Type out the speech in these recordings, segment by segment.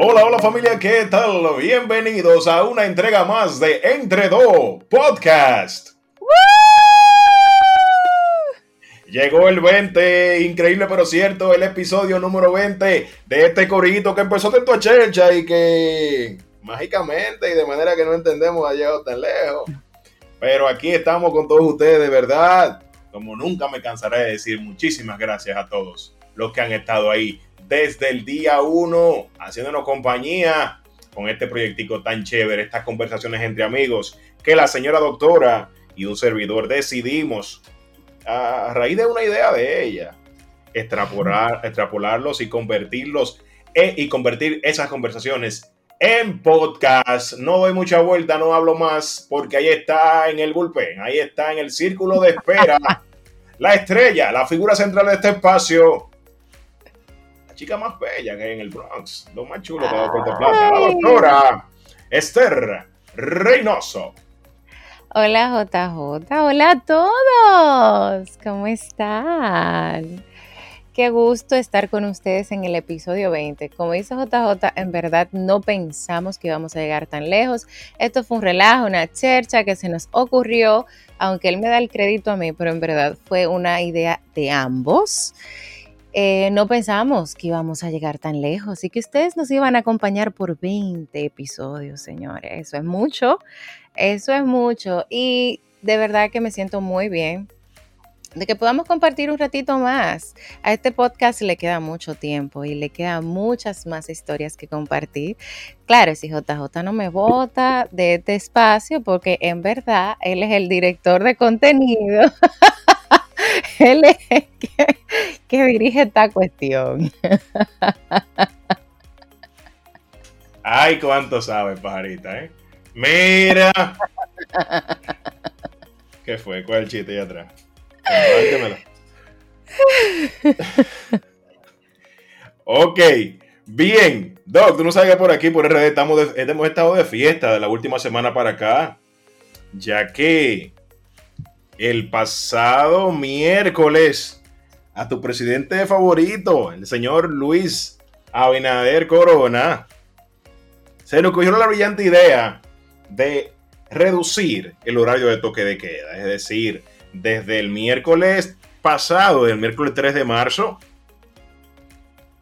Hola, hola familia, ¿qué tal? Bienvenidos a una entrega más de Entre Do Podcast. Llegó el 20, increíble pero cierto, el episodio número 20 de este corito que empezó de tu chelcha y que mágicamente y de manera que no entendemos ha llegado tan lejos. Pero aquí estamos con todos ustedes, de verdad. Como nunca me cansaré de decir muchísimas gracias a todos los que han estado ahí desde el día uno, haciéndonos compañía con este proyectico tan chévere, estas conversaciones entre amigos, que la señora doctora y un servidor decidimos, a raíz de una idea de ella, extrapolar, extrapolarlos y convertirlos e, y convertir esas conversaciones en podcast. No doy mucha vuelta, no hablo más, porque ahí está en el bullpen, ahí está en el círculo de espera, la estrella, la figura central de este espacio, chica más bella que hay en el Bronx, lo más chulo que ha contemplar, la doctora Esther Reynoso. Hola JJ, hola a todos, ¿cómo están? Qué gusto estar con ustedes en el episodio 20. Como dice JJ, en verdad no pensamos que íbamos a llegar tan lejos. Esto fue un relajo, una chercha que se nos ocurrió, aunque él me da el crédito a mí, pero en verdad fue una idea de ambos. Eh, no pensamos que íbamos a llegar tan lejos y que ustedes nos iban a acompañar por 20 episodios, señores. Eso es mucho, eso es mucho. Y de verdad que me siento muy bien de que podamos compartir un ratito más. A este podcast le queda mucho tiempo y le quedan muchas más historias que compartir. Claro, si JJ no me vota de este espacio, porque en verdad él es el director de contenido. él es que, dirige esta cuestión. Ay, cuánto sabe, pajarita, ¿eh? Mira. ¿Qué fue? ¿Cuál chiste ahí atrás? ok, bien. Doc, tú no sabes que por aquí, por RD, estamos hemos estado de fiesta de la última semana para acá, ya que el pasado miércoles a tu presidente favorito, el señor Luis Abinader Corona, se le ocurrió la brillante idea de reducir el horario de toque de queda. Es decir, desde el miércoles pasado, el miércoles 3 de marzo,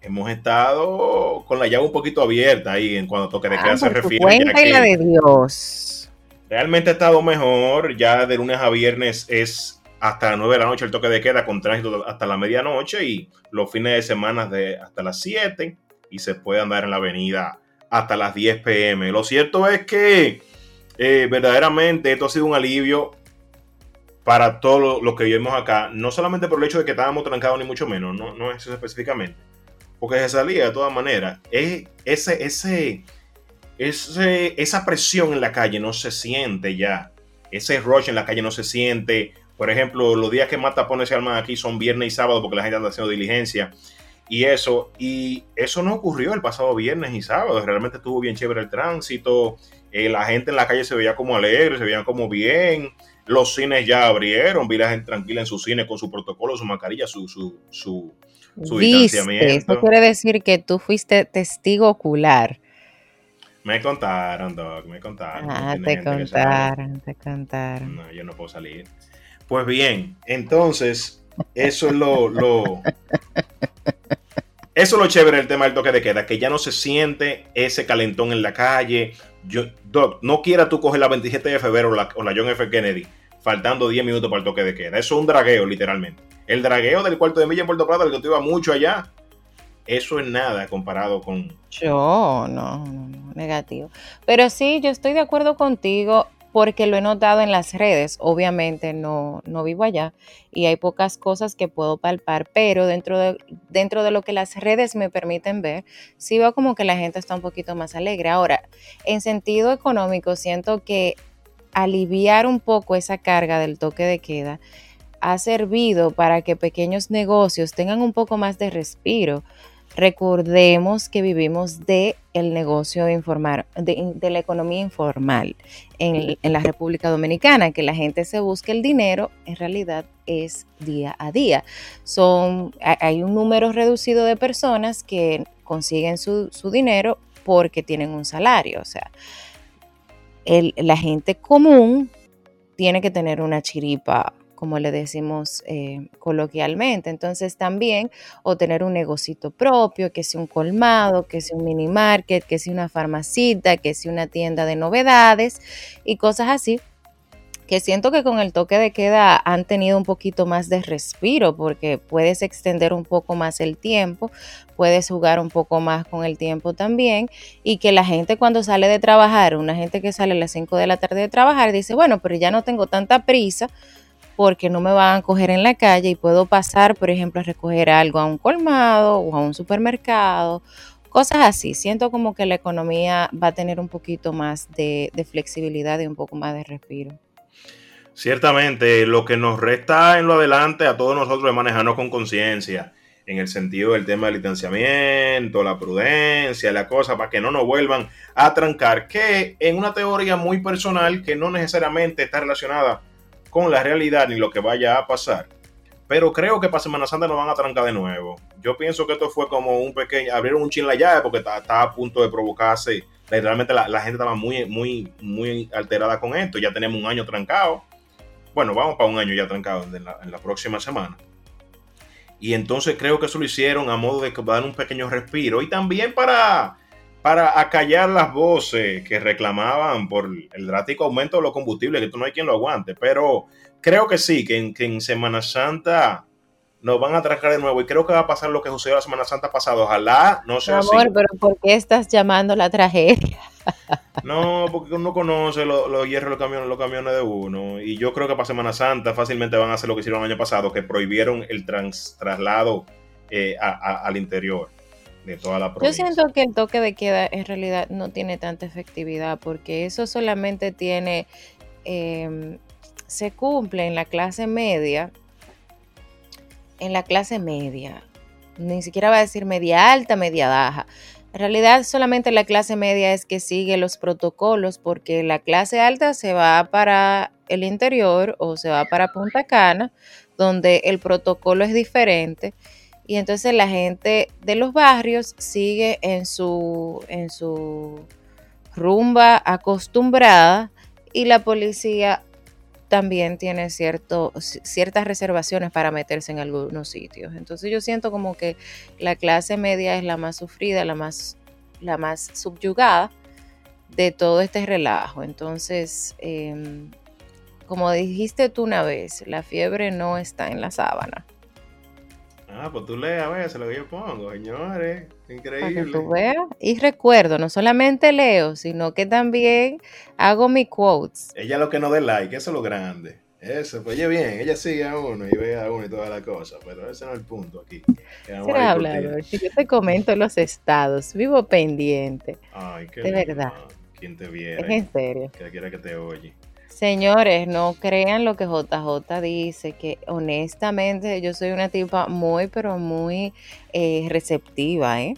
hemos estado con la llave un poquito abierta ahí en cuanto toque de queda ah, se refiere. Cuéntela de Dios. Realmente ha estado mejor. Ya de lunes a viernes es hasta las 9 de la noche el toque de queda con tránsito hasta la medianoche y los fines de semana de hasta las 7 y se puede andar en la avenida hasta las 10 pm. Lo cierto es que eh, verdaderamente esto ha sido un alivio para todo lo, que vivimos acá, no solamente por el hecho de que estábamos trancados ni mucho menos, no, no eso específicamente, porque se salía de todas maneras. Es ese, ese, esa presión en la calle no se siente ya. Ese rush en la calle no se siente. Por ejemplo, los días que más tapones se arman aquí son viernes y sábado porque la gente anda haciendo diligencia y eso. Y eso no ocurrió el pasado viernes y sábado. Realmente estuvo bien chévere el tránsito. Eh, la gente en la calle se veía como alegre, se veían como bien. Los cines ya abrieron. Vi la gente tranquila en su cine con su protocolo, su mascarilla, su, su, su, su distanciamiento. Eso quiere decir que tú fuiste testigo ocular me contaron, Doc, me contaron. Ah, te contaron, te contaron. No, yo no puedo salir. Pues bien, entonces, eso es lo, lo eso es lo chévere del tema del toque de queda, que ya no se siente ese calentón en la calle. Yo, Doc, no quiera tú coger la 27 de febrero o la, o la John F. Kennedy faltando 10 minutos para el toque de queda. Eso es un dragueo, literalmente. El dragueo del cuarto de milla en Puerto Plata, el que tú ibas mucho allá, eso es nada comparado con... Yo, no, no, no, negativo. Pero sí, yo estoy de acuerdo contigo porque lo he notado en las redes. Obviamente no, no vivo allá y hay pocas cosas que puedo palpar, pero dentro de, dentro de lo que las redes me permiten ver, sí veo como que la gente está un poquito más alegre. Ahora, en sentido económico, siento que aliviar un poco esa carga del toque de queda ha servido para que pequeños negocios tengan un poco más de respiro Recordemos que vivimos de el negocio informal, de, la economía informal en, la República Dominicana, que la gente se busque el dinero, en realidad es día a día. Son, hay un número reducido de personas que consiguen su, dinero porque tienen un salario. O sea, la gente común tiene que tener una chiripa como le decimos eh, coloquialmente. Entonces también, o tener un negocito propio, que sea un colmado, que sea un mini market, que sea una farmacita, que sea una tienda de novedades y cosas así que siento que con el toque de queda han tenido un poquito más de respiro porque puedes extender un poco más el tiempo, puedes jugar un poco más con el tiempo también y que la gente cuando sale de trabajar, una gente que sale a las 5 de la tarde de trabajar dice, bueno, pero ya no tengo tanta prisa porque no me van a coger en la calle y puedo pasar, por ejemplo, a recoger algo a un colmado o a un supermercado, cosas así. Siento como que la economía va a tener un poquito más de, flexibilidad y un poco más de respiro. Ciertamente, lo que nos resta en lo adelante a todos nosotros es manejarnos con conciencia, en el sentido del tema del distanciamiento, la prudencia, la cosa, para que no nos vuelvan a trancar, que en una teoría muy personal que no necesariamente está relacionada con la realidad ni lo que vaya a pasar. Pero creo que para Semana Santa nos van a trancar de nuevo. Yo pienso que esto fue como un pequeño, abrieron un chin la llave porque estaba a punto de provocarse. Realmente la, la, gente estaba muy, muy, muy alterada con esto. Ya tenemos un año trancado bueno, vamos para un año ya trancado en la, próxima semana. Y entonces creo que eso lo hicieron a modo de dar un pequeño respiro y también para, para acallar las voces que reclamaban por el drástico aumento de los combustibles, que tú no hay quien lo aguante. Pero creo que sí, que en, Semana Santa nos van a trancar de nuevo y creo que va a pasar lo que sucedió la Semana Santa pasada. Ojalá no sea Amor, pero ¿por qué estás llamando la tragedia? No, porque uno conoce los, hierros los camiones, los camiones de uno. Y yo creo que para Semana Santa fácilmente van a hacer lo que hicieron el año pasado, que prohibieron el traslado eh, al interior de toda la provincia. Yo siento que el toque de queda en realidad no tiene tanta efectividad, porque eso solamente tiene, em, se cumple en la clase media, en la clase media, ni siquiera va a decir media alta, media baja en realidad solamente la clase media es que sigue los protocolos porque la clase alta se va para el interior o se va para Punta Cana, donde el protocolo es diferente. Y entonces la gente de los barrios sigue en su, en su rumba acostumbrada y la policía también tiene cierto, ciertas reservaciones para meterse en algunos sitios. Entonces yo siento como que la clase media es la más sufrida, la más, la más subyugada de todo este relajo. Entonces, em, como dijiste tú una vez, la fiebre no está en la sábana. Ah, pues tú lees a veces lo que yo pongo, señores. Increíble. que tú veas. Y recuerdo, no solamente leo, sino que también hago mis quotes. Ella lo que no dé like, eso es lo grande. Eso, pues oye bien, ella sigue a uno y ve a uno y toda la cosa, pero ese no es el punto aquí. Habla, si yo te comento los estados, vivo pendiente. Ay, qué De verdad. ¿Quién te viera? Es en serio. Que quiera que te oye. Señores, no crean lo que JJ dice, que honestamente yo soy una tipa muy, pero muy eh, receptiva, ¿eh?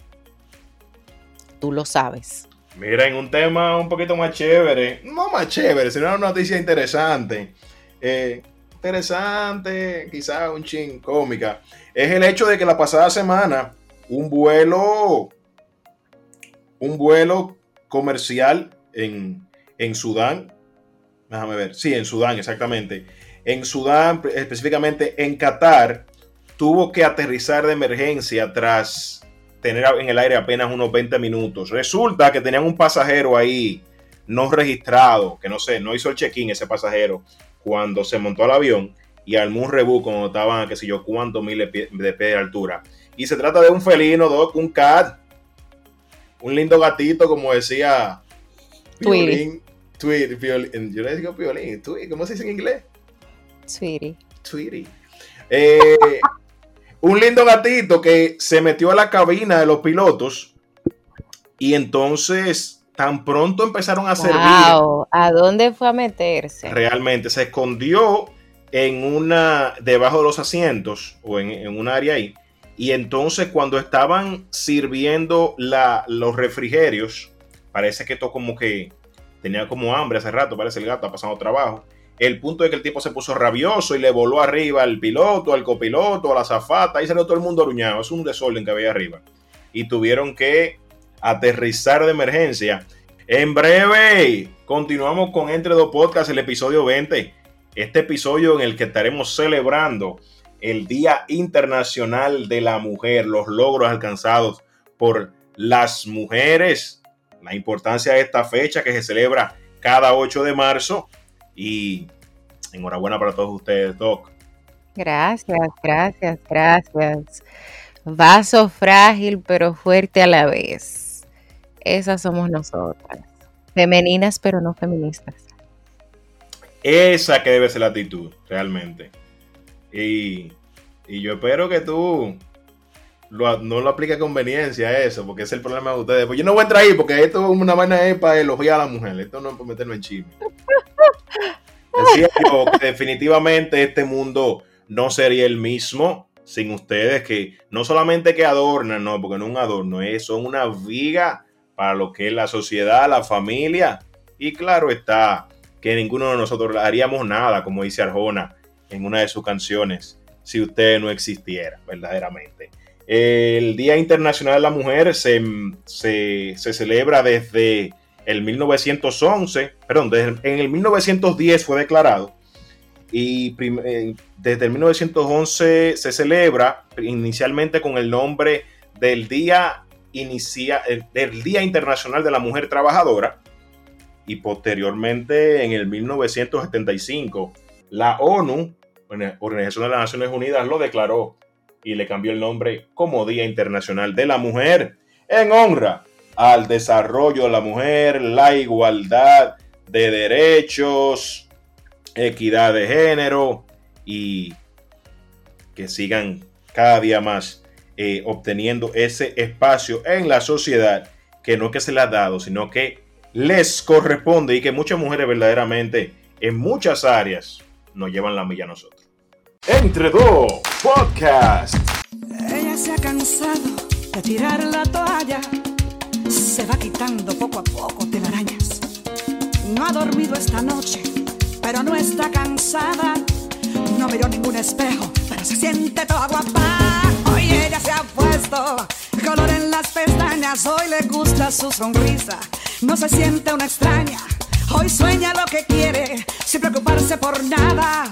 Tú lo sabes. Miren, un tema un poquito más chévere, no más chévere, sino una noticia interesante. Eh, interesante, quizá un chin cómica. Es el hecho de que la pasada semana un vuelo, un vuelo comercial en, en Sudán Déjame ver. Sí, en Sudán, exactamente. En Sudán, específicamente en Qatar, tuvo que aterrizar de emergencia tras tener en el aire apenas unos 20 minutos. Resulta que tenían un pasajero ahí no registrado, que no sé, no hizo el check-in ese pasajero cuando se montó al avión y al un rebú cuando estaban, qué sé yo, cuántos miles de pies de altura. Y se trata de un felino, Doc, un cat, un lindo gatito, como decía Twilly. Tweety, yo le digo violín, ¿cómo se dice en inglés? Tweety. Tweety. Eh, un lindo gatito que se metió a la cabina de los pilotos y entonces tan pronto empezaron a servir. ¿A dónde fue a meterse? Realmente se escondió en una debajo de los asientos o en, en un área ahí. Y entonces cuando estaban sirviendo la, los refrigerios, parece que esto como que tenía como hambre hace rato, parece el gato, ha pasado trabajo. El punto es que el tipo se puso rabioso y le voló arriba al piloto, al copiloto, a la zafata, ahí salió todo el mundo aruñado. Es un desorden que había arriba. Y tuvieron que aterrizar de emergencia. En breve, continuamos con Entre dos Podcasts, el episodio 20. Este episodio en el que estaremos celebrando el Día Internacional de la Mujer, los logros alcanzados por las mujeres, la importancia de esta fecha que se celebra cada 8 de marzo y enhorabuena para todos ustedes, Doc. Gracias, gracias, gracias. Vaso frágil pero fuerte a la vez. Esas somos nosotras. Femeninas pero no feministas. Esa que debe ser la actitud, realmente. Y, yo espero que tú no lo conveniencia a eso, porque es el problema de ustedes. Pues yo no voy a entrar ahí, porque esto es una vaina para elogiar a la mujer. Esto no es para meternos en chisme. Decía yo que definitivamente este mundo no sería el mismo sin ustedes, que no solamente que adornan, no, porque no es un adorno, es, son una viga para lo que es la sociedad, la familia. Y claro está que ninguno de nosotros haríamos nada, como dice Arjona en una de sus canciones, si usted no existiera, verdaderamente. El Día Internacional de la Mujer se, se, se celebra desde el 1911, perdón, en el 1910 fue declarado. Y eh, desde el 1911 se celebra inicialmente con el nombre del Día, inicia, del Día Internacional de la Mujer Trabajadora y posteriormente en el 1975 la ONU, Organización de las Naciones Unidas, lo declaró y le cambió el nombre como Día Internacional de la Mujer en honra al desarrollo de la mujer, la igualdad de derechos, equidad de género y que sigan cada día más eh, obteniendo ese espacio en la sociedad que no que se le ha dado, sino que les corresponde y que muchas mujeres verdaderamente en muchas áreas nos llevan la milla a nosotros. Entre dos podcast. Ella se ha cansado de tirar la toalla se va quitando poco a poco telarañas. No ha dormido esta noche, pero no está cansada. No miró ningún espejo, pero se siente toda guapa. Hoy ella se ha puesto color en las pestañas. Hoy le gusta su sonrisa. No se siente una extraña. Hoy sueña lo que quiere, sin preocuparse por nada.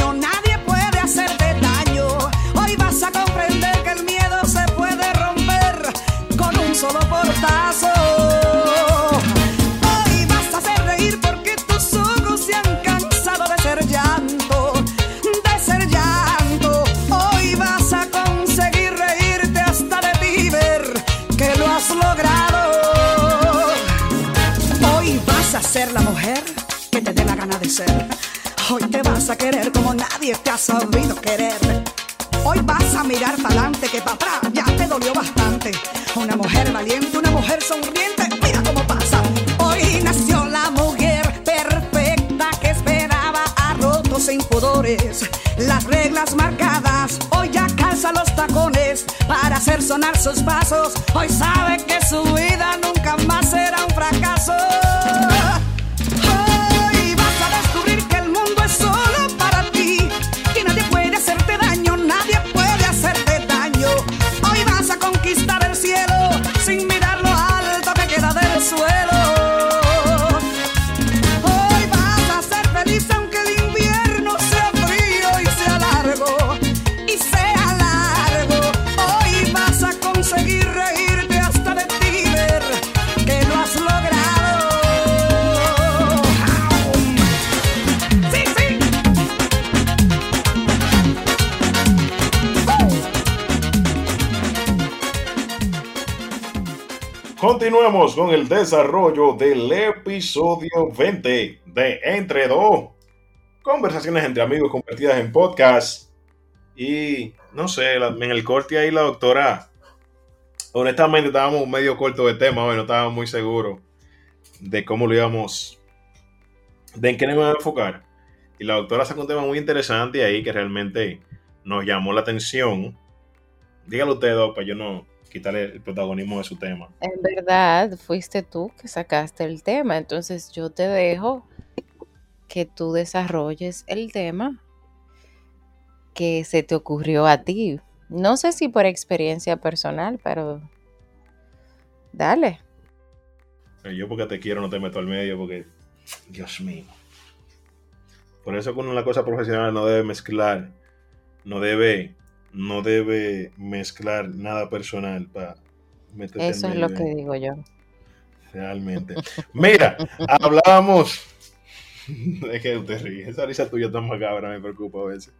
nadie te ha sabido querer. Hoy vas a mirar para adelante, que para atrás ya te dolió bastante. Una mujer valiente, una mujer sonriente, mira cómo pasa. Hoy nació la mujer perfecta que esperaba a rotos e impudores. Las reglas marcadas, hoy ya calza los tacones para hacer sonar sus pasos. Hoy sabe que su vida nunca más será un fracaso. Continuamos con el desarrollo del episodio 20 de Entre Dos. Conversaciones entre amigos convertidas en podcast. Y no sé, en el corte ahí la doctora, honestamente estábamos medio corto de tema hoy, no estábamos muy seguros de cómo lo íbamos, de en qué nos íbamos a enfocar. Y la doctora sacó un tema muy interesante ahí que realmente nos llamó la atención. Dígalo usted, para yo no, quitarle el protagonismo de su tema. En verdad, fuiste tú que sacaste el tema, entonces yo te dejo que tú desarrolles el tema que se te ocurrió a ti. No sé si por experiencia personal, pero dale. Yo porque te quiero no te meto al medio porque, Dios mío. Por eso con una cosa profesional no debe mezclar, no debe, no debe mezclar nada personal para meterte Eso es lo que digo yo. Realmente. Mira, hablábamos. Es que te ríes. Esa risa tuya tan macabra me preocupa a veces.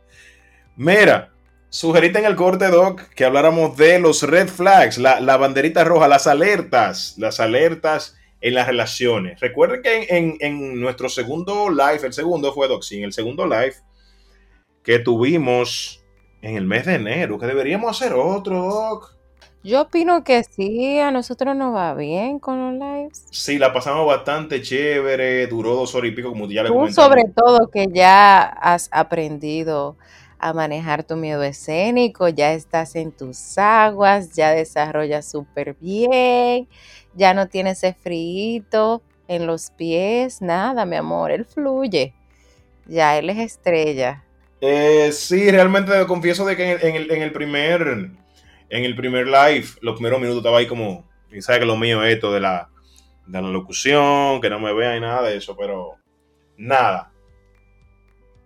Mira, sugeriste en el corte, Doc, que habláramos de los red flags, la, la banderita roja, las alertas, las alertas en las relaciones. Recuerden que en, nuestro segundo live, el segundo fue Doc, sí, en el segundo live que tuvimos en el mes de enero, que deberíamos hacer otro, Doc. Yo opino que sí, a nosotros nos va bien con los lives. Sí, la pasamos bastante chévere, duró dos horas y pico, como ya le Tú sobre todo que ya has aprendido a manejar tu miedo escénico, ya estás en tus aguas, ya desarrollas súper bien, ya no tienes ese frío en los pies, nada, mi amor, él fluye, ya él es estrella. Eh, sí, realmente confieso de que en el, primer en el primer live, los primeros minutos estaba ahí como, y sabes que lo mío es esto de la, de la locución, que no me vean y nada de eso, pero nada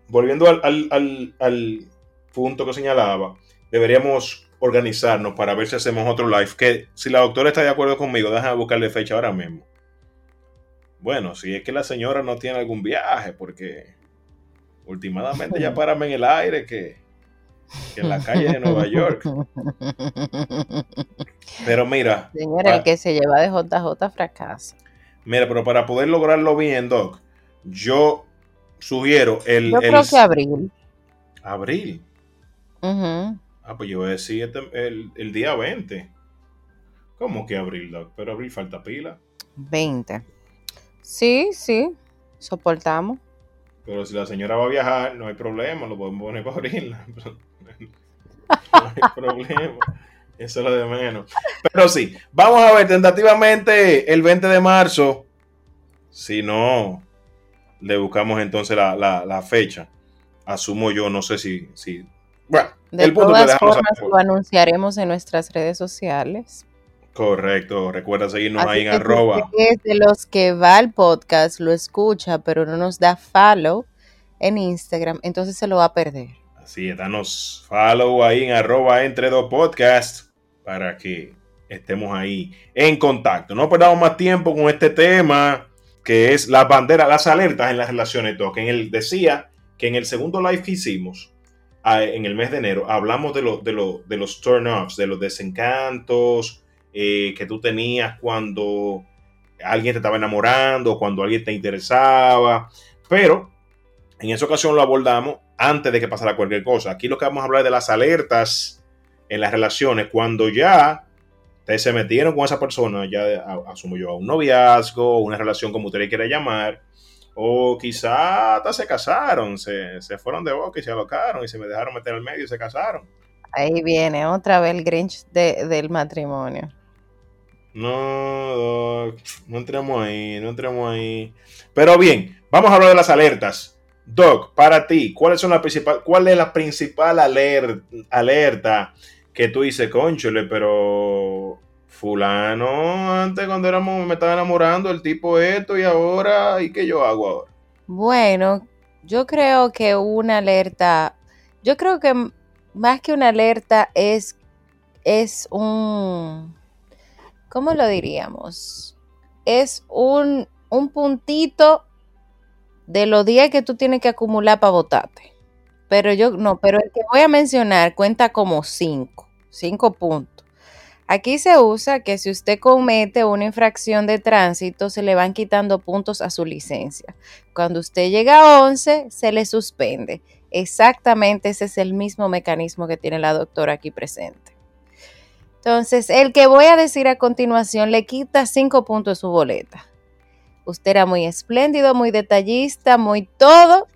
volviendo al, punto que señalaba, deberíamos organizarnos para ver si hacemos otro live. Que si la doctora está de acuerdo conmigo, déjame buscarle fecha ahora mismo. Bueno, si es que la señora no tiene algún viaje, porque últimamente ya parame en el aire que, en la calle de Nueva York. Pero mira. Señora, el que se lleva de JJ fracasa. Mira, pero para poder lograrlo bien, Doc, yo sugiero el. Yo creo que abril. Abril. Ah, pues yo voy a decir este, el, día 20. ¿Cómo que abril, Doc? Pero abril falta pila. 20. Sí, sí. Soportamos. Pero si la señora va a viajar, no hay problema, lo podemos poner para abril. no hay problema. Eso es lo de menos. Pero sí, vamos a ver tentativamente el 20 de marzo. Si no, le buscamos entonces la, fecha. Asumo yo, no sé si. si bueno, de el punto todas formas lo anunciaremos en nuestras redes sociales. Correcto, recuerda seguirnos ahí en arroba. Es de los que va al podcast, lo escucha, pero no nos da follow en Instagram, entonces se lo va a perder. Así es, danos follow ahí en arroba entre dos podcasts para que estemos ahí en contacto. No perdamos más tiempo con este tema que es las banderas, las alertas en las relaciones, Doc. En él decía que en el segundo live que hicimos, en el mes de enero, hablamos de, lo, de, de los turn-offs, de los desencantos eh, que tú tenías cuando alguien te estaba enamorando, cuando alguien te interesaba, pero en esa ocasión lo abordamos antes de que pasara cualquier cosa. Aquí lo que vamos a hablar de las alertas en las relaciones, cuando ya Ustedes se metieron con esa persona, ya asumo yo, a un noviazgo, una relación como usted le quiera llamar, o quizá hasta se casaron, se, fueron de boca y se alocaron y se me dejaron meter al medio y se casaron. Ahí viene otra vez el Grinch del matrimonio. No, Doc, no entremos ahí, no entremos ahí. Pero bien, vamos a hablar de las alertas. Doc, para ti, ¿cuál, son la principal, cuál es la principal alerta que tú dices, conchole, pero fulano, antes cuando éramos, me estaba enamorando el tipo esto y ahora, ¿y qué yo hago ahora? Bueno, yo creo que una alerta, yo creo que más que una alerta es, es un, ¿cómo lo diríamos? Es un, un puntito de los días que tú tienes que acumular para votarte. Pero yo, no, pero el que voy a mencionar cuenta como cinco cinco puntos. Aquí se usa que si usted comete una infracción de tránsito, se le van quitando puntos a su licencia. Cuando usted llega a 11, se le suspende. Exactamente ese es el mismo mecanismo que tiene la doctora aquí presente. Entonces, el que voy a decir a continuación le quita cinco puntos de su boleta. Usted era muy espléndido, muy detallista, muy todo.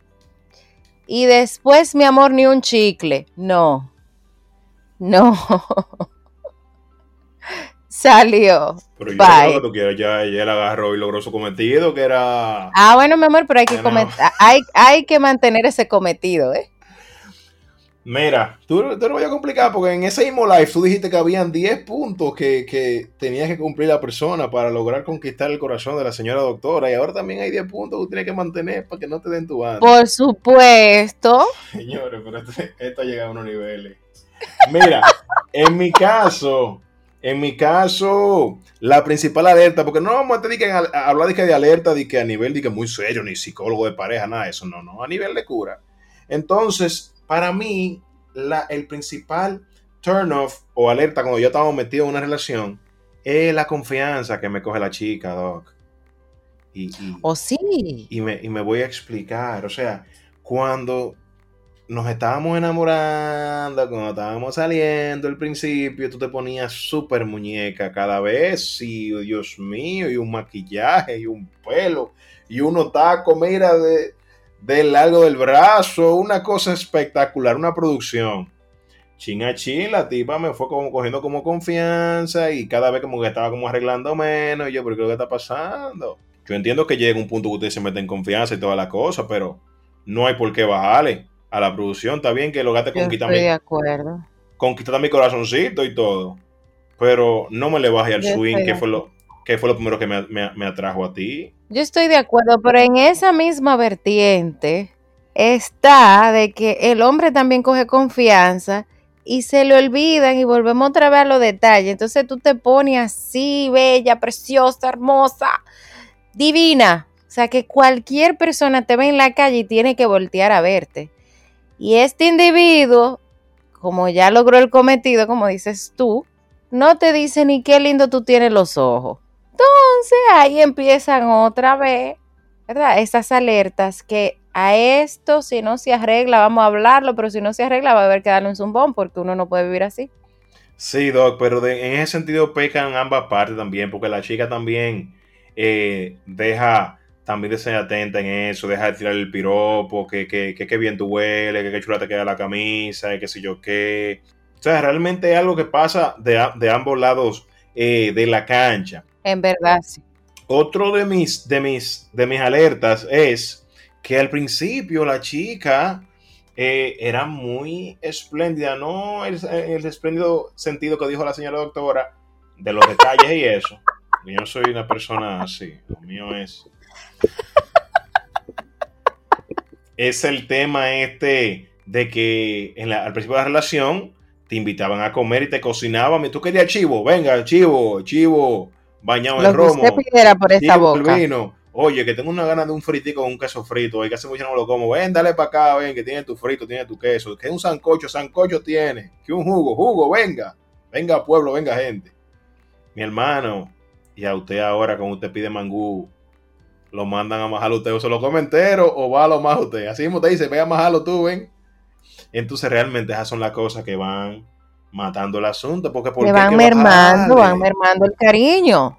Y después, mi amor, ni un chicle. No, no. salió. Pero yo Bye. lo que tú quieras, ya, ya él agarró y logró su cometido, que era... Ah, bueno, mi amor, pero hay que, no. hay, hay que mantener ese cometido, ¿eh? Mira, tú te lo voy a complicar porque en ese mismo live tú dijiste que habían 10 puntos que, que tenía que cumplir la persona para lograr conquistar el corazón de la señora doctora y ahora también hay 10 puntos que tú tienes que mantener para que no te den tu banda. Por supuesto. Señores, pero esto, esto ha llegado a unos niveles. Mira, en mi caso, en mi caso, la principal alerta, porque no vamos a, tener que hablar de, que de alerta de que a nivel de que muy serio, ni psicólogo de pareja, nada de eso, no, no, a nivel de cura. Entonces, para mí, la, el principal turn off o alerta cuando yo estaba metido en una relación es la confianza que me coge la chica, Doc. Y, y- ¿O sí? y me, y me voy a explicar. O sea, cuando nos estábamos enamorando, cuando estábamos saliendo al principio, tú te ponías súper muñeca cada vez. Y Dios mío, y un maquillaje, y un pelo, y unos tacos, mira, de, del largo del brazo. Una cosa espectacular, una producción. Chin a chin, la tipa me fue como cogiendo como confianza y cada vez como que estaba como arreglando menos. Y yo, ¿pero qué es lo que está pasando? Yo entiendo que llega un punto que usted se mete en confianza y toda la cosa, pero no hay por qué bajarle a la producción. Está bien que lograste conquistar estoy de mi, acuerdo. conquistar mi corazoncito y todo. Pero no me le baje al Yo swing, que fue, lo, que fue lo primero que me, me- me atrajo a ti. Yo estoy de acuerdo, pero en esa misma vertiente está de que el hombre también coge confianza y se le olvidan y volvemos otra vez a los detalles. Entonces tú te pones así, bella, preciosa, hermosa, divina. O sea que cualquier persona te ve en la calle y tiene que voltear a verte. Y este individuo, como ya logró el cometido, como dices tú, no te dice ni qué lindo tú tienes los ojos. Entonces ahí empiezan otra vez, ¿verdad? Esas alertas que a esto, si no se arregla, vamos a hablarlo, pero si no se arregla, va a haber que darle un zumbón porque uno no puede vivir así. Sí, Doc, pero en ese sentido pecan ambas partes también, porque la chica también eh, deja también de ser atenta en eso, deja de tirar el piropo, que, que, que, que bien tú hueles, que qué chula te queda la camisa, y qué sé yo qué. O sea, realmente es algo que pasa de, de ambos lados eh, de la cancha. En verdad, sí. Otro de mis, de mis, de mis alertas es que al principio la chica eh, era muy espléndida, no el, el espléndido sentido que dijo la señora doctora de los detalles y eso. Yo soy una persona así, lo mío es... Es el tema este de que al principio de la relación te invitaban a comer y te cocinaban. Tú querías chivo, venga, chivo, chivo, bañado Lo en que romo. usted pidiera por esta boca. vino. Oye, que tengo una gana de un fritico con un queso frito. Oye, que hace mucho no lo como. Ven, dale para acá, ven, que tiene tu frito, tiene tu queso. Que un sancocho, sancocho tiene. Que un jugo, jugo, venga. Venga, pueblo, venga, gente. Mi hermano, y a usted ahora, cuando usted pide mangú, lo mandan a majarlo usted, o se lo come entero o va a lo más usted. Así mismo usted dice, ve a majarlo tú, ven. Entonces, realmente, esas son las cosas que van matando el asunto. Porque ¿por Le van que mermando, bajarle? van mermando el cariño.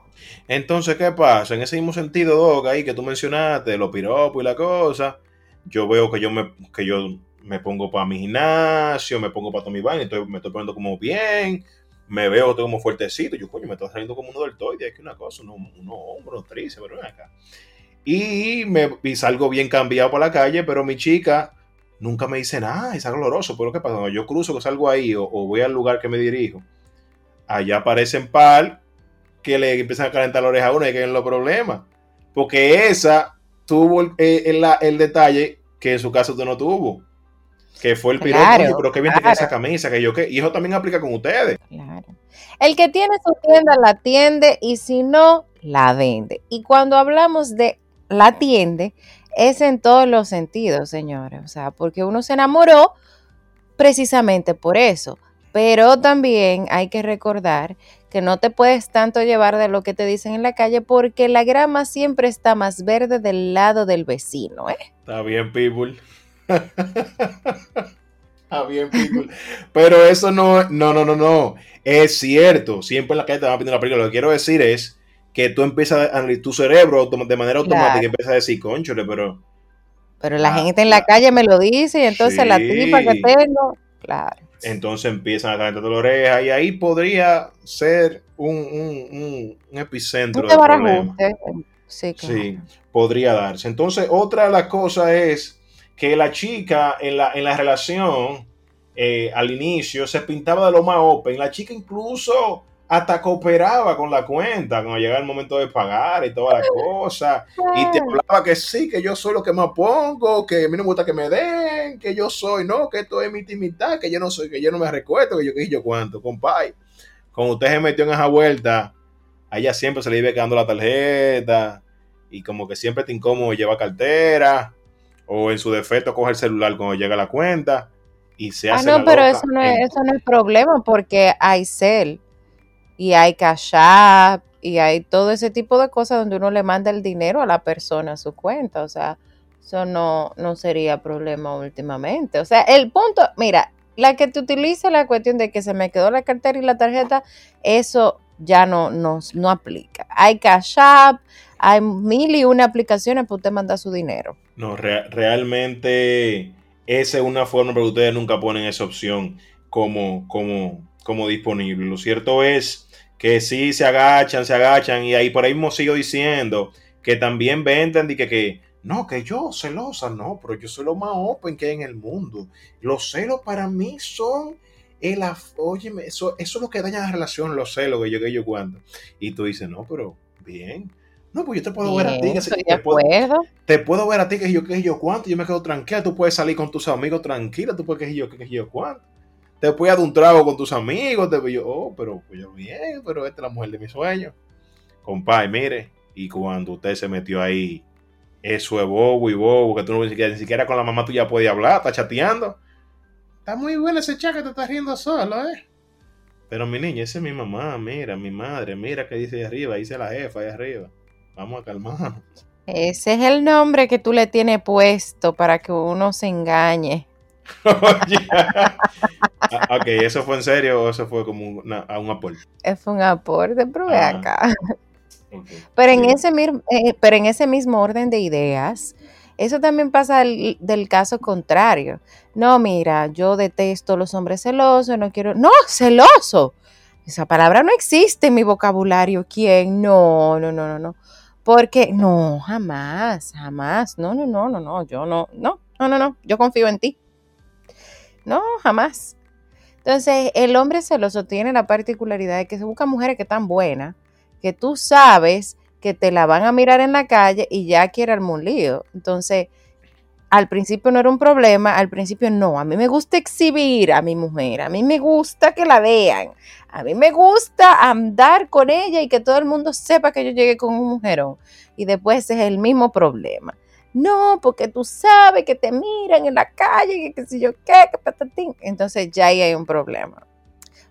Entonces, ¿qué pasa? En ese mismo sentido, Doc, ahí que tú mencionaste, los piropos y la cosa, yo veo que yo me, que yo me pongo para mi gimnasio, me pongo para todo mi baño, estoy, me estoy poniendo como bien, me veo estoy como fuertecito, yo, coño, me está saliendo como uno deltoide, aquí una cosa, uno, uno hombro, unos tríceps, pero ven acá. Y, me, y salgo bien cambiado por la calle, pero mi chica nunca me dice nada, es doloroso, pero ¿qué pasa? Cuando yo cruzo, que salgo ahí o, o voy al lugar que me dirijo, allá aparecen par que le empiezan a calentar la oreja a uno y que es los problemas. Porque esa tuvo el, el- la- el detalle que en su caso usted no tuvo. Que fue el Claro, "Oye, pero qué bien te claro. queda esa camisa, que yo qué. Y eso también aplica con ustedes. Claro. El que tiene su tienda la tiende y si no, la vende. Y cuando hablamos de la tiende, es en todos los sentidos, señores. O sea, porque uno se enamoró precisamente por eso. Pero también hay que recordar que no te puedes tanto llevar de lo que te dicen en la calle porque la grama siempre está más verde del lado del vecino, ¿eh? Está bien, people. Está bien, people. Pero eso no, no, no, no, no. Es cierto. Siempre en la calle te van pidiendo la película. Lo que quiero decir es que tú empiezas a analizar tu cerebro de manera automática Claro. y empiezas a decir, conchole, pero Pero la Ah, gente en la claro. calle me lo dice y entonces la Sí. tipa que tengo, claro. entonces empiezan a calentar la oreja y ahí podría ser un, un- un- un epicentro de desbarajuste. Sí, claro. Sí, podría darse. Entonces, otra de las cosas es que la chica en la, en la relación, eh, al inicio, se pintaba de lo más open. La chica incluso hasta cooperaba con la cuenta cuando llegaba el momento de pagar y toda la cosa. Y te hablaba que sí, que yo soy lo que más pongo, que a mí no me gusta que me den, que yo soy, no, que esto es mi intimidad, que yo no soy, que yo no me recuerdo, que yo que yo cuánto, compadre. Cuando usted se metió en esa vuelta, a ella siempre se le iba quedando la tarjeta y como que siempre te incómodo llevar cartera o en su defecto coge el celular cuando llega la cuenta y se Ah, hace no, la pero eso no, es, en- eso no es problema porque hay Cel y hay Cash App y hay todo ese tipo de cosas donde uno le manda el dinero a la persona a su cuenta. O sea, eso no, no sería problema últimamente. O sea, el punto, mira, la que te utilice la cuestión de que se me quedó la cartera y la tarjeta, eso ya no, no, no aplica. Hay Cash App, hay mil y una aplicaciones para usted mandar su dinero. No, re- realmente esa es una forma, pero ustedes nunca ponen esa opción como, como, como disponible. Lo cierto es que sí se agachan, se agachan, y ahí por ahí mismo sigo diciendo que también venden y que, que no, que yo celosa, no, pero yo soy lo más open que hay en el mundo. Los celos para mí son el af- óyeme, eso, eso es lo que daña la relación, los celos, que yo, que yo cuando. Y tú dices, no, pero bien. No, pues yo te puedo ver a ti, que estoy te puedo- te puedo ver a ti que yo, que yo cuánto, yo me quedo tranquila, tú puedes salir con tus amigos tranquila, tú puedes que yo, que yo cuánto. Te puedes dar un trago con tus amigos, te yo, oh, pero pues yo bien, pero esta es la mujer de mis sueños. Compadre, mire, y cuando usted se metió ahí, eso es bobo y bobo, que tú no, ni siquiera, ni siquiera con la mamá tuya podías hablar, está chateando. Está muy bueno ese chat que te estás riendo solo, ¿eh? Pero mi niña, esa es mi mamá, mira, mi madre, mira que dice ahí arriba, dice la jefa ahí arriba. Vamos a calmarnos. Ese es el nombre que tú le tienes puesto para que uno se engañe. Oye. Ah, ok, ¿eso fue en serio o eso fue como una- a un aporte? Es un aporte, pero ve Ah. acá. Pero en, Sí. ese, eh, pero en ese mismo orden de ideas, eso también pasa del, del caso contrario. No, mira, yo detesto los hombres celosos, no quiero... No, celoso. Esa palabra no existe en mi vocabulario. ¿Quién? No, no, no, no, no. Porque no, jamás, jamás. No, no, no, no, no. Yo no, no, no, no, no. Yo confío en ti. No, jamás. Entonces, el hombre celoso tiene la particularidad de que se busca mujeres que están buenas, que tú sabes que te la van a mirar en la calle y ya quiere armar un lío. Entonces, al principio no era un problema, al principio no. A mí me gusta exhibir a mi mujer, a mí me gusta que la vean, a mí me gusta andar con ella y que todo el mundo sepa que yo llegué con un mujerón. Y después es el mismo problema. No, porque tú sabes que te miran en la calle, que qué sé yo qué, que patatín. Entonces ya ahí hay un problema.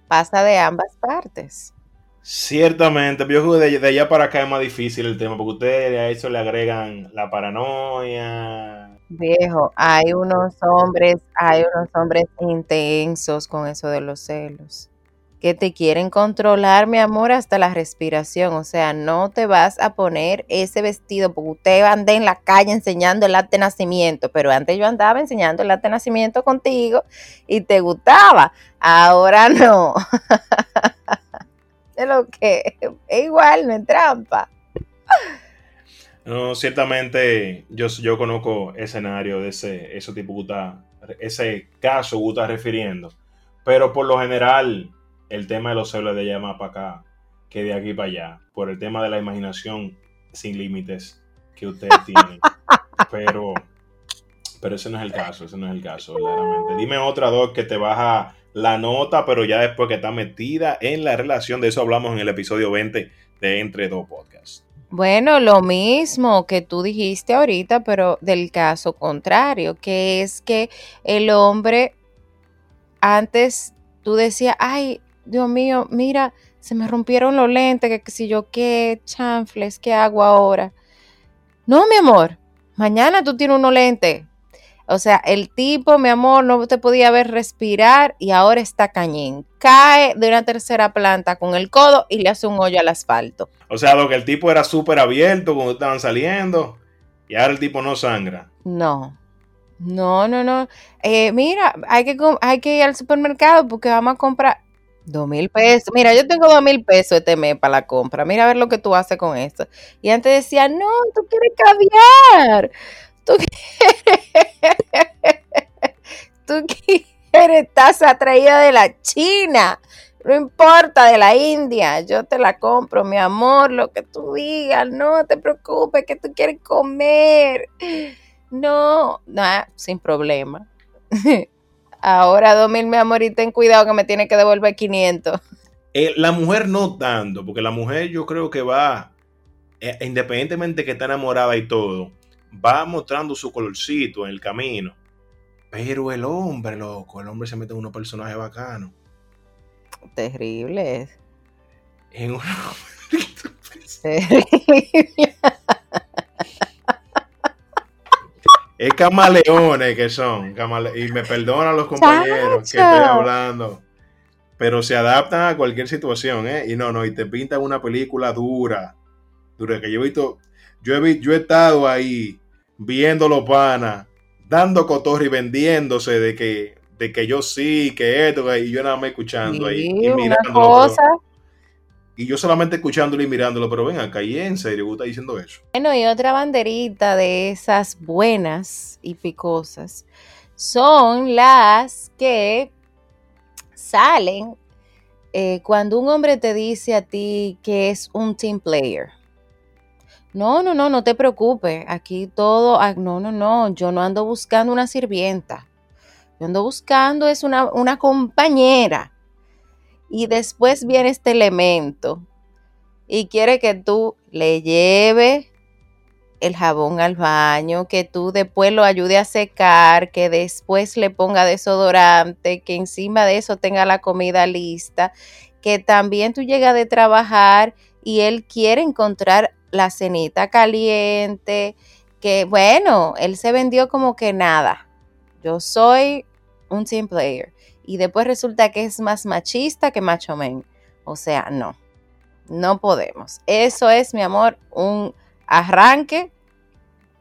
Pasa de ambas partes. Ciertamente, yo creo que de, de allá para acá es más difícil el tema, porque ustedes a eso le agregan la paranoia. Viejo, hay unos hombres, hay unos hombres intensos con eso de los celos, que te quieren controlar, mi amor, hasta la respiración. O sea, no te vas a poner ese vestido porque usted anda en la calle enseñando el acta de nacimiento, pero antes yo andaba enseñando el acta de nacimiento contigo y te gustaba. Ahora no. Es lo que es igual, no es trampa. No, ciertamente yo, yo conozco escenario de ese, ese tipo que está, ese caso que está refiriendo, pero por lo general el tema de los celos de allá más para acá que de aquí para allá, por el tema de la imaginación sin límites que ustedes tienen. Pero, pero ese no es el caso, ese no es el caso, verdaderamente. Dime otra dos que te baja la nota, pero ya después que está metida en la relación, de eso hablamos en el episodio 20 de Entre Dos Podcasts. Bueno, lo mismo que tú dijiste ahorita, pero del caso contrario, que es que el hombre antes tú decías, ay, Dios mío, mira, se me rompieron los lentes, que, que si yo qué, chanfles, ¿qué hago ahora? No, mi amor, mañana tú tienes unos lentes. O sea, el tipo, mi amor, no te podía ver respirar y ahora está cañín. Cae de una tercera planta con el codo y le hace un hoyo al asfalto. O sea, lo que el tipo era súper abierto cuando estaban saliendo y ahora el tipo no sangra. No, no, no, no. Eh, mira, hay que, hay que ir al supermercado porque vamos a comprar. Dos mil pesos. Mira, yo tengo dos mil pesos este mes para la compra. Mira a ver lo que tú haces con esto. Y antes decía, no, tú quieres caviar. Tú quieres, tú quieres taza traída de la China. No importa, de la India. Yo te la compro, mi amor, lo que tú digas. No te preocupes, que tú quieres comer. No, nada, sin problema. Ahora, 2000, mi amor, y ten cuidado que me tiene que devolver 500. Eh, la mujer no tanto, porque la mujer yo creo que va, eh, independientemente que está enamorada y todo, va mostrando su colorcito en el camino. Pero el hombre, loco, el hombre se mete en unos personajes bacanos. Terrible. En un- Terrible. Es camaleones que son. camale- y me perdonan los compañeros que estoy hablando. Pero se adaptan a cualquier situación, ¿eh? Y no, no, y te pintan una película dura. Dura, que yo he visto. Yo he, vi- yo he estado ahí viendo los panas, dando cotorra y vendiéndose de que, de que yo sí, que esto, y yo nada más escuchando ahí. Y una mirándolo. cosa. Y yo solamente escuchándolo y mirándolo, pero ven acá, y en serio, ¿vos estás diciendo eso? Bueno, y otra banderita de esas buenas y picosas son las que salen eh, cuando un hombre te dice a ti que es un team player. No, no, no, no te preocupes. Aquí todo, ah, no, no, no, yo no ando buscando una sirvienta. Yo ando buscando es una, una compañera. Y después viene este elemento y quiere que tú le lleves el jabón al baño, que tú después lo ayude a secar, que después le ponga desodorante, que encima de eso tenga la comida lista, que también tú llegas de trabajar y él quiere encontrar la cenita caliente, que bueno, él se vendió como que nada. Yo soy un team player. Y después resulta que es más machista que macho men. O sea, no. No podemos. Eso es, mi amor, un arranque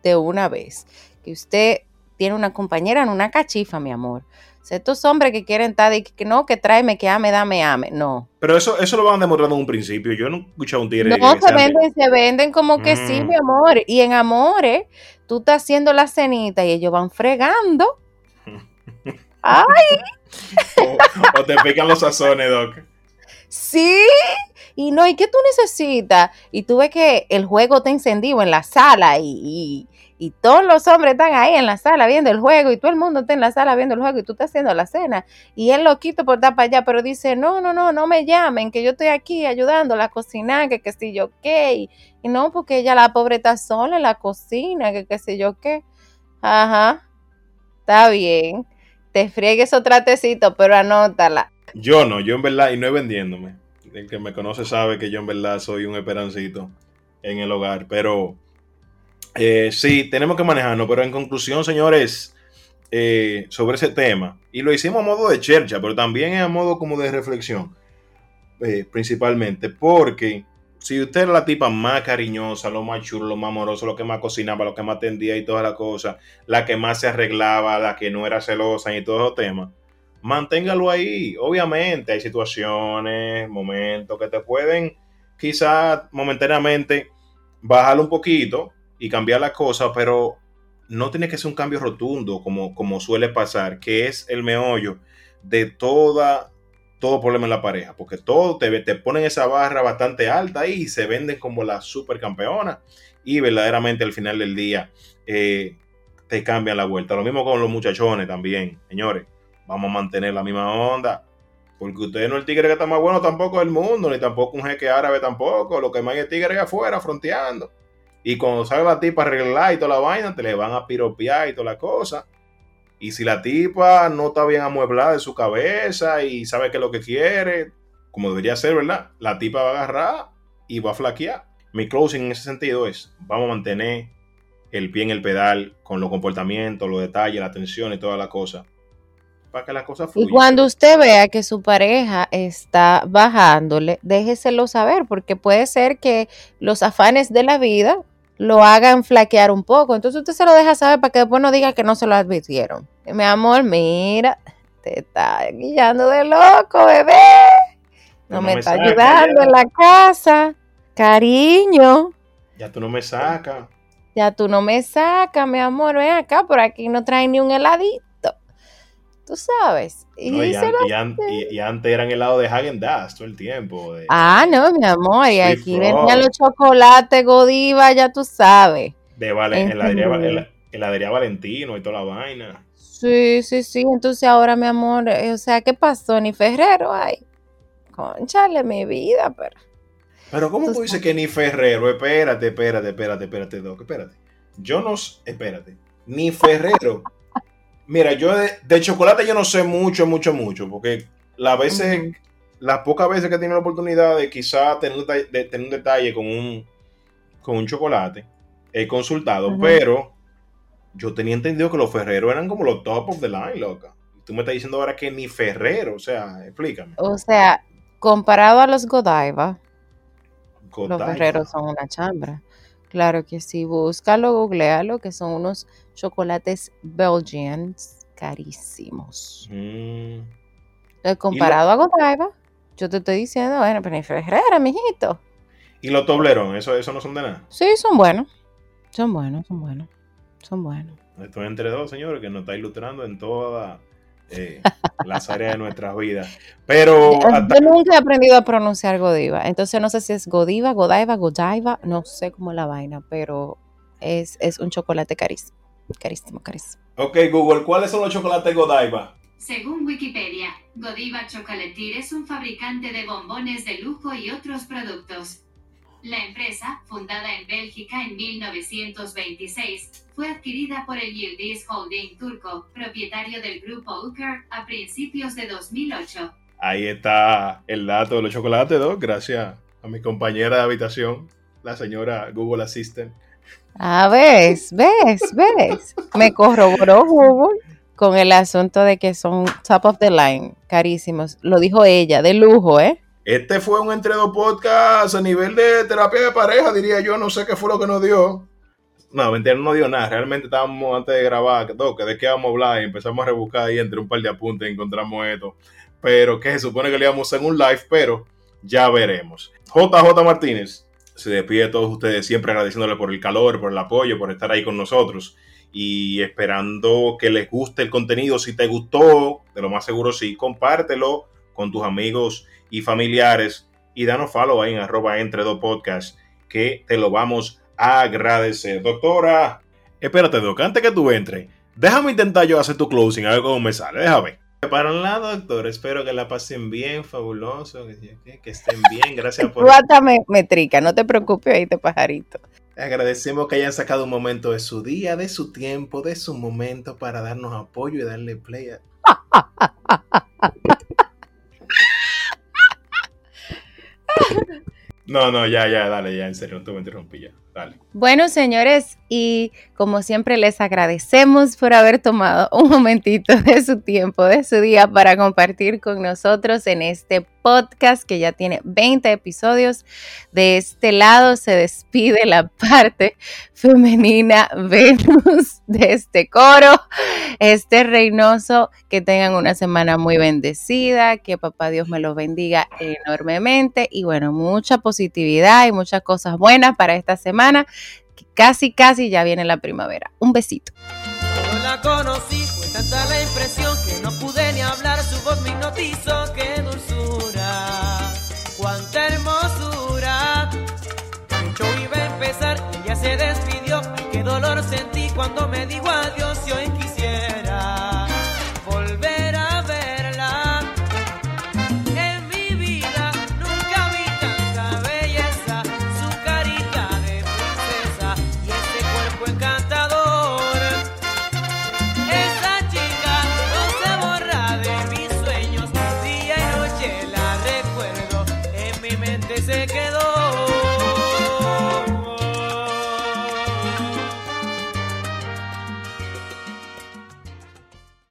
de una vez. Que usted tiene una compañera en una cachifa, mi amor. O sea, estos hombres que quieren estar de que, no, que tráeme, que ame, dame, ame. No. Pero eso, eso lo van demostrando en un principio. Yo no he escuchado un tigre. No, se venden, se venden como que sí, Mm. mi amor. Y en amores, tú estás haciendo la cenita y ellos van fregando. Ay, o, o te pican los sazones, Doc. sí. Y no, ¿y qué tú necesitas? Y tú ves que el juego está encendido en la sala y, y- y todos los hombres están ahí en la sala viendo el juego y todo el mundo está en la sala viendo el juego y tú estás haciendo la cena. Y él lo quita por estar para allá, pero dice, no, no, no, no me llamen, que yo estoy aquí ayudándola a cocinar, que qué sé yo qué. Y, y no, porque ella la pobre está sola en la cocina, que qué sé yo qué. Ajá, está bien. Te friegues otra tecito, pero anótala. Yo no, yo en verdad, y no es vendiéndome. El que me conoce sabe que yo en verdad soy un esperancito en el hogar. Pero eh, sí, tenemos que manejarnos. Pero en conclusión, señores, eh, sobre ese tema, y lo hicimos a modo de chercha, pero también a modo como de reflexión, eh, principalmente, porque si usted era la tipa más cariñosa, lo más chulo, lo más amoroso, lo que más cocinaba, lo que más atendía y todas las cosas, la que más se arreglaba, la que no era celosa y todos esos temas, manténgalo ahí. Obviamente hay situaciones, momentos que te pueden quizás momentáneamente bajarlo un poquito y cambiar las cosas, pero no tiene que ser un cambio rotundo como, como suele pasar, que es el meollo de toda, todo problema en la pareja, porque todo te, te ponen esa barra bastante alta y se venden como la supercampeona y verdaderamente al final del día eh, te cambian la vuelta. Lo mismo con los muchachones también, señores vamos a mantener la misma onda. Porque usted no es el tigre que está más bueno tampoco del mundo, ni tampoco un jeque árabe tampoco. Lo que más es tigre afuera fronteando. Y cuando salga la tipa a arreglar y toda la vaina, te le van a piropear y toda la cosa. Y si la tipa no está bien amueblada de su cabeza y sabe qué es lo que quiere, como debería ser, ¿verdad? La tipa va a agarrar y va a flaquear. Mi closing en ese sentido es, vamos a mantener el pie en el pedal con los comportamientos, los detalles, la atención y toda la cosa para que las cosas Y fluyan. cuando usted vea que su pareja está bajándole, déjeselo saber, porque puede ser que los afanes de la vida lo hagan flaquear un poco. Entonces usted se lo deja saber para que después no diga que no se lo advirtieron. Mi amor, mira, te está guillando de loco, bebé. No me está ayudando ya. en la casa. Cariño, Ya tú no me sacas. ya tú no me sacas, mi amor. Ven acá, por aquí no trae ni un heladito. Tú sabes. Y No, y, an- y an- y- y antes eran helado de Hagen Dazs todo el tiempo. de- Ah, no, mi amor. Y aquí Frog. venían los chocolates Godiva, ya tú sabes. de Vale- en heladería, heladería Valentino y toda la vaina. Sí, sí, sí. Entonces ahora, mi amor, eh, o sea, ¿qué pasó? Ni Ferrero, ay. Conchale, mi vida, pero. Pero ¿cómo Tú tú dices que ni Ferrero? Espérate, espérate, espérate, espérate, Doc, espérate. Yo no, espérate, ni Ferrero. Mira, yo de, de chocolate yo no sé mucho, mucho, mucho, porque las veces, las pocas veces que he tenido la oportunidad de quizá tener un detalle, de tener un detalle con un, con un chocolate, he consultado, pero yo tenía entendido que los Ferrero eran como los top of the line, loca. Tú me estás diciendo ahora que ni Ferrero, o sea, explícame. O sea, comparado a los Godiva, los Godiva. Ferreros son una chambra. Claro que sí, búscalo, googlealo, que son unos chocolates Belgians carísimos. Mm. Eh, Comparado a Godiva, yo te estoy diciendo, bueno, pero Ferrera, mijito. Y los Toblerón, eso, eso no son de nada. Sí, son buenos. Son buenos, son buenos. Son buenos. Esto es entre dos, señores, que nos está ilustrando en todas eh, las áreas de nuestras vidas. Pero Yo hasta- nunca he aprendido a pronunciar Godiva. Entonces no sé si es Godiva, Godiva, Godiva, no sé cómo es la vaina, pero es, es un chocolate carísimo. Carísimo, carísimo. Ok, Google, ¿cuáles son los chocolates Godiva? Según Wikipedia, Godiva Chocolatier es un fabricante de bombones de lujo y otros productos. La empresa, fundada en Bélgica en 1926, fue adquirida por el Yildiz Holding turco, propietario del grupo Uker, a principios de 2008. Ahí está el dato de los chocolates, ¿no? Gracias a mi compañera de habitación, la señora Google Assistant. Ah, ves, ves, ves. Me corroboró Google con el asunto de que son top of the line, carísimos. Lo dijo ella, de lujo, ¿eh? Este fue un entre dos podcast a nivel de terapia de pareja, diría yo. No sé qué fue lo que nos dio. No, mentira, no dio nada. Realmente estábamos antes de grabar, "Doc, que de qué vamos a hablar y empezamos a rebuscar ahí entre un par de apuntes y encontramos esto. Pero que se supone que le íbamos a hacer un live, pero ya veremos. JJ Martínez se despide de todos ustedes, siempre agradeciéndole por el calor, por el apoyo, por estar ahí con nosotros y esperando que les guste el contenido. Si te gustó, de lo más seguro sí, compártelo con tus amigos y familiares y danos follow ahí en arroba entre dos podcast que te lo vamos a agradecer. Doctora, espérate, Doc, antes que tú entres, déjame intentar yo hacer tu closing, a ver cómo me sale, déjame. Para un lado, doctor, espero que la pasen bien, fabuloso, que, que estén bien, gracias por... Tú hasta me, me trica, no te preocupes, oíste, pajarito. Agradecemos que hayan sacado un momento de su día, de su tiempo, de su momento para darnos apoyo y darle play. a- No, no, ya, ya, dale, ya, en serio, no te interrumpí ya, dale. Bueno, señores, y como siempre les agradecemos por haber tomado un momentito de su tiempo, de su día para compartir con nosotros en este podcast que ya tiene 20 episodios. De este lado se despide la parte femenina Venus de este coro, este reinoso, que tengan una semana muy bendecida, que papá Dios me los bendiga enormemente y bueno, mucha positividad y muchas cosas buenas para esta semana, que casi, casi ya viene la primavera. Un besito.